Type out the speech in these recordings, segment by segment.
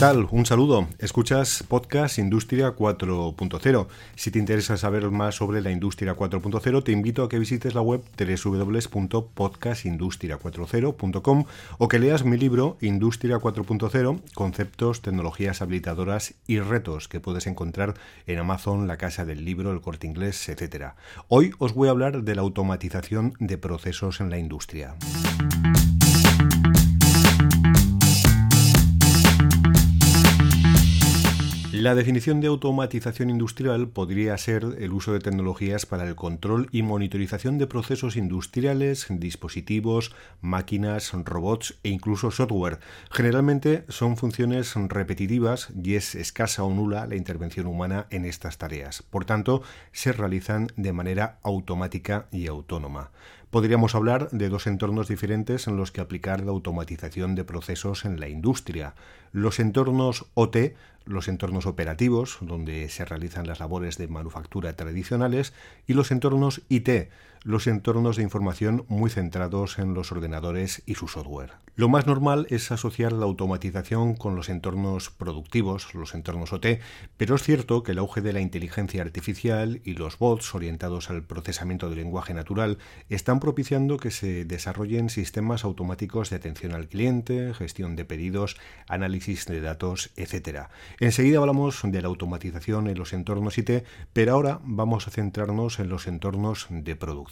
Tal? Un saludo. Escuchas Podcast Industria 4.0. Si te interesa saber más sobre la Industria 4.0, te invito a que visites la web www.podcastindustria40.com o que leas mi libro Industria 4.0, Conceptos, Tecnologías Habilitadoras y Retos, que puedes encontrar en Amazon, la Casa del Libro, el Corte Inglés, etc. Hoy os voy a hablar de la automatización de procesos en la industria. La definición de automatización industrial podría ser el uso de tecnologías para el control y monitorización de procesos industriales, dispositivos, máquinas, robots e incluso software. Generalmente son funciones repetitivas y es escasa o nula la intervención humana en estas tareas. Por tanto, se realizan de manera automática y autónoma. Podríamos hablar de dos entornos diferentes en los que aplicar la automatización de procesos en la industria. Los entornos OT, los entornos operativos, donde se realizan las labores de manufactura tradicionales, y los entornos IT, los entornos de información muy centrados en los ordenadores y su software. Lo más normal es asociar la automatización con los entornos productivos, los entornos OT, pero es cierto que el auge de la inteligencia artificial y los bots orientados al procesamiento del lenguaje natural están propiciando que se desarrollen sistemas automáticos de atención al cliente, gestión de pedidos, análisis de datos, etc. Enseguida hablamos de la automatización en los entornos IT, pero ahora vamos a centrarnos en los entornos de producción.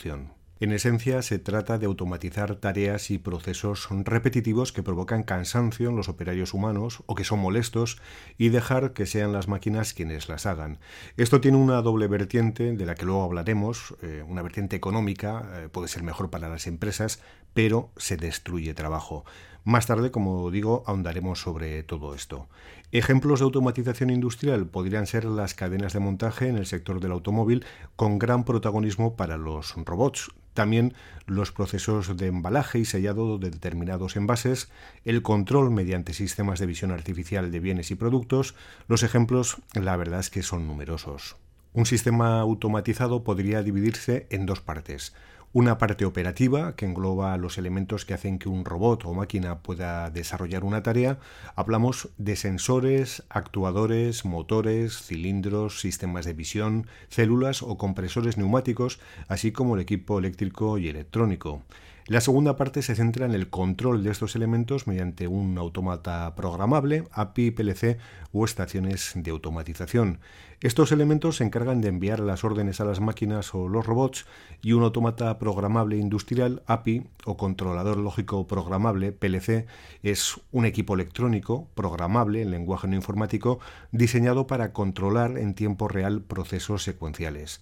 En esencia, se trata de automatizar tareas y procesos repetitivos que provocan cansancio en los operarios humanos o que son molestos y dejar que sean las máquinas quienes las hagan. Esto tiene una doble vertiente de la que luego hablaremos, eh, una vertiente económica, eh, puede ser mejor para las empresas, pero se destruye trabajo. Más tarde, como digo, ahondaremos sobre todo esto. Ejemplos de automatización industrial podrían ser las cadenas de montaje en el sector del automóvil, con gran protagonismo para los robots. También los procesos de embalaje y sellado de determinados envases, el control mediante sistemas de visión artificial de bienes y productos. Los ejemplos, la verdad es que son numerosos. Un sistema automatizado podría dividirse en dos partes una parte operativa que engloba los elementos que hacen que un robot o máquina pueda desarrollar una tarea. Hablamos de sensores, actuadores, motores, cilindros, sistemas de visión, células o compresores neumáticos, así como el equipo eléctrico y electrónico. La segunda parte se centra en el control de estos elementos mediante un automata programable, API, PLC o estaciones de automatización. Estos elementos se encargan de enviar las órdenes a las máquinas o los robots y un automata programable industrial, API, o controlador lógico programable, PLC, es un equipo electrónico programable en lenguaje no informático diseñado para controlar en tiempo real procesos secuenciales.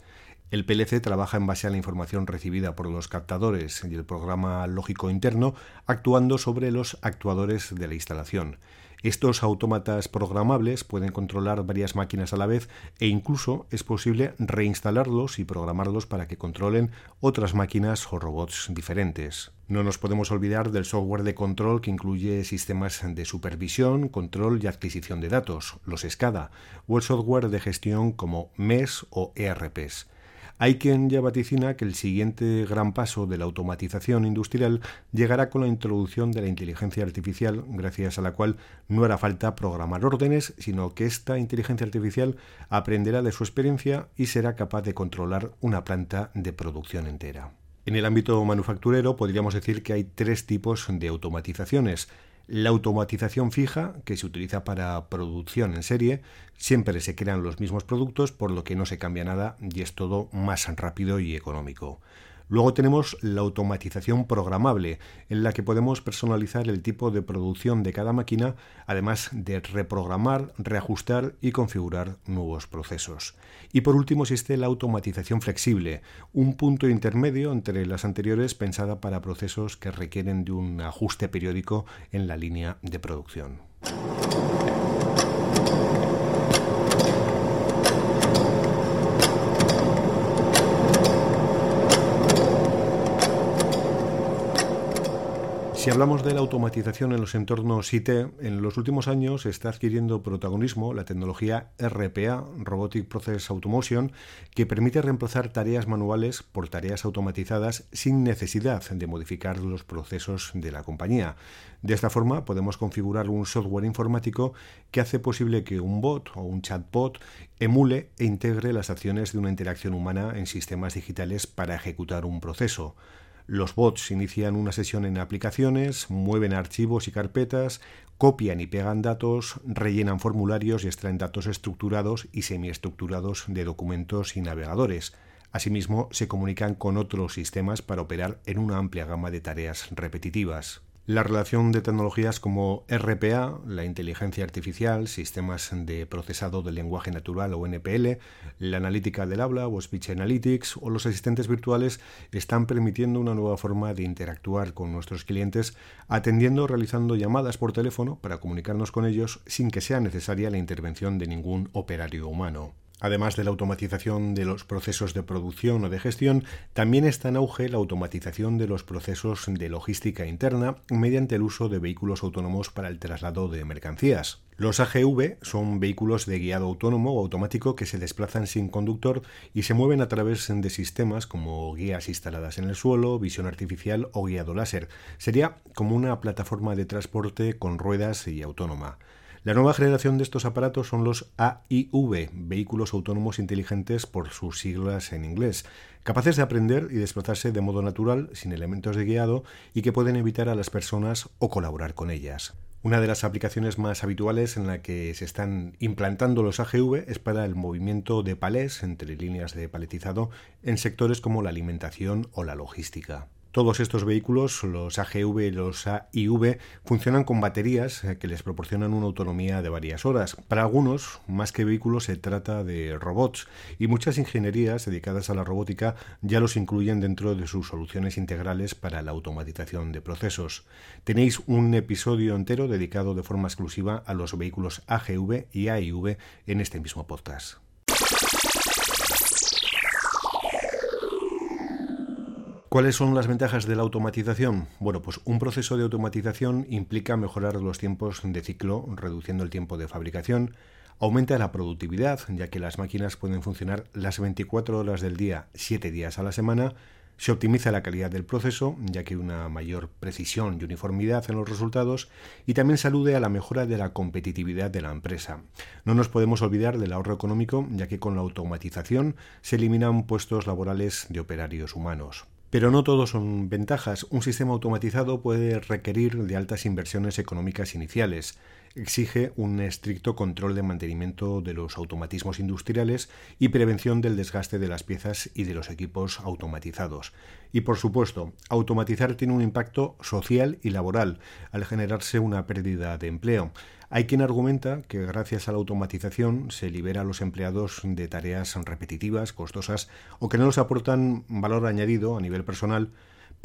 El PLC trabaja en base a la información recibida por los captadores y el programa lógico interno, actuando sobre los actuadores de la instalación. Estos autómatas programables pueden controlar varias máquinas a la vez e incluso es posible reinstalarlos y programarlos para que controlen otras máquinas o robots diferentes. No nos podemos olvidar del software de control que incluye sistemas de supervisión, control y adquisición de datos, los SCADA, o el software de gestión como MES o ERPs. Hay quien ya vaticina que el siguiente gran paso de la automatización industrial llegará con la introducción de la inteligencia artificial, gracias a la cual no hará falta programar órdenes, sino que esta inteligencia artificial aprenderá de su experiencia y será capaz de controlar una planta de producción entera. En el ámbito manufacturero podríamos decir que hay tres tipos de automatizaciones. La automatización fija, que se utiliza para producción en serie, siempre se crean los mismos productos, por lo que no se cambia nada y es todo más rápido y económico. Luego tenemos la automatización programable, en la que podemos personalizar el tipo de producción de cada máquina, además de reprogramar, reajustar y configurar nuevos procesos. Y por último existe la automatización flexible, un punto intermedio entre las anteriores pensada para procesos que requieren de un ajuste periódico en la línea de producción. Si hablamos de la automatización en los entornos IT, en los últimos años está adquiriendo protagonismo la tecnología RPA, Robotic Process Automation, que permite reemplazar tareas manuales por tareas automatizadas sin necesidad de modificar los procesos de la compañía. De esta forma podemos configurar un software informático que hace posible que un bot o un chatbot emule e integre las acciones de una interacción humana en sistemas digitales para ejecutar un proceso. Los bots inician una sesión en aplicaciones, mueven archivos y carpetas, copian y pegan datos, rellenan formularios y extraen datos estructurados y semiestructurados de documentos y navegadores. Asimismo, se comunican con otros sistemas para operar en una amplia gama de tareas repetitivas. La relación de tecnologías como RPA, la inteligencia artificial, sistemas de procesado del lenguaje natural o NPL, la analítica del habla o Speech Analytics o los asistentes virtuales están permitiendo una nueva forma de interactuar con nuestros clientes atendiendo o realizando llamadas por teléfono para comunicarnos con ellos sin que sea necesaria la intervención de ningún operario humano. Además de la automatización de los procesos de producción o de gestión, también está en auge la automatización de los procesos de logística interna mediante el uso de vehículos autónomos para el traslado de mercancías. Los AGV son vehículos de guiado autónomo o automático que se desplazan sin conductor y se mueven a través de sistemas como guías instaladas en el suelo, visión artificial o guiado láser. Sería como una plataforma de transporte con ruedas y autónoma. La nueva generación de estos aparatos son los AIV, vehículos autónomos inteligentes por sus siglas en inglés, capaces de aprender y desplazarse de modo natural, sin elementos de guiado, y que pueden evitar a las personas o colaborar con ellas. Una de las aplicaciones más habituales en la que se están implantando los AGV es para el movimiento de palés entre líneas de paletizado en sectores como la alimentación o la logística. Todos estos vehículos, los AGV y los AIV, funcionan con baterías eh, que les proporcionan una autonomía de varias horas. Para algunos, más que vehículos, se trata de robots y muchas ingenierías dedicadas a la robótica ya los incluyen dentro de sus soluciones integrales para la automatización de procesos. Tenéis un episodio entero dedicado de forma exclusiva a los vehículos AGV y AIV en este mismo podcast. ¿Cuáles son las ventajas de la automatización? Bueno, pues un proceso de automatización implica mejorar los tiempos de ciclo, reduciendo el tiempo de fabricación, aumenta la productividad, ya que las máquinas pueden funcionar las 24 horas del día, 7 días a la semana, se optimiza la calidad del proceso, ya que hay una mayor precisión y uniformidad en los resultados, y también se alude a la mejora de la competitividad de la empresa. No nos podemos olvidar del ahorro económico, ya que con la automatización se eliminan puestos laborales de operarios humanos. Pero no todo son ventajas. Un sistema automatizado puede requerir de altas inversiones económicas iniciales. Exige un estricto control de mantenimiento de los automatismos industriales y prevención del desgaste de las piezas y de los equipos automatizados. Y por supuesto, automatizar tiene un impacto social y laboral al generarse una pérdida de empleo. Hay quien argumenta que gracias a la automatización se libera a los empleados de tareas repetitivas, costosas o que no les aportan valor añadido a nivel personal,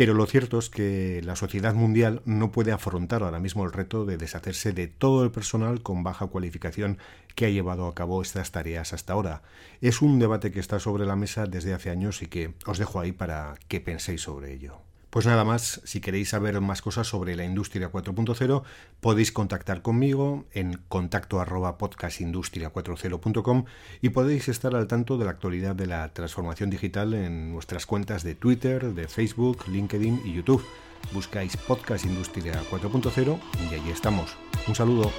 pero lo cierto es que la sociedad mundial no puede afrontar ahora mismo el reto de deshacerse de todo el personal con baja cualificación que ha llevado a cabo estas tareas hasta ahora. Es un debate que está sobre la mesa desde hace años y que os dejo ahí para que penséis sobre ello. Pues nada más, si queréis saber más cosas sobre la industria 4.0, podéis contactar conmigo en contacto arroba podcastindustria40.com y podéis estar al tanto de la actualidad de la transformación digital en nuestras cuentas de Twitter, de Facebook, LinkedIn y YouTube. Buscáis Podcast Industria 4.0 y allí estamos. Un saludo.